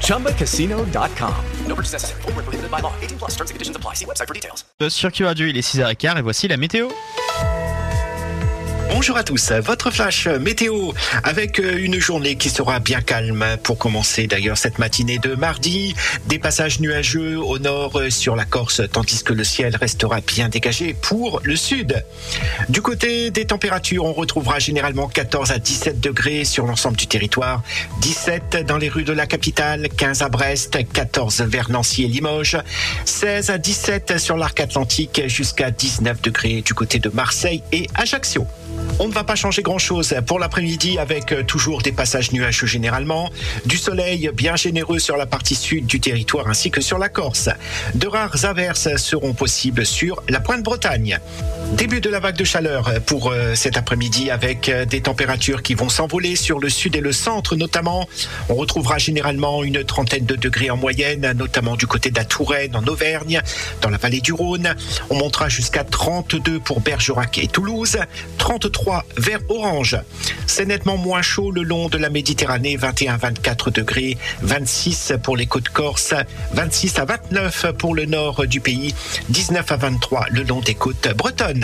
ChumbaCasino.com. No purchase necessary. Full prohibited by law. 18 plus terms and conditions apply. See website for details. Sur Q Radio, il est 6h15 et voici la météo. Bonjour à tous, votre flash météo avec euh, une journée qui sera bien calme pour commencer d'ailleurs cette matinée de mardi. Des passages nuageux au nord euh, sur la Corse tandis que le ciel restera bien dégagé pour le sud. Du côté des températures, on retrouvera généralement 14 à 17 degrés sur l'ensemble du territoire, 17 dans les rues de la capitale, 15 à Brest, 14 vers Nancy et Limoges, 16 à 17 sur l'arc atlantique jusqu'à 19 degrés du côté de Marseille et Ajaccio. On ne va pas changer grand-chose pour l'après-midi avec euh, toujours des passages nuageux généralement, du soleil bien généreux sur la partie sud du territoire ainsi que sur la Corse. De rares averses seront possibles sur la pointe Bretagne. Début de la vague de chaleur pour euh, cet après-midi avec euh, des températures qui vont s'envoler sur le sud et le centre notamment. On retrouvera généralement une trentaine de degrés en moyenne, notamment du côté de la Touraine en Auvergne, dans la vallée du Rhône. On montera jusqu'à 32 pour Bergerac et Toulouse, 33 vers Orange. C'est nettement moins chaud le long de la Méditerranée, 21-24 degrés, 26 pour les côtes corse, 26 à 29 pour le nord du pays, 19 à 23 le long des côtes bretonnes.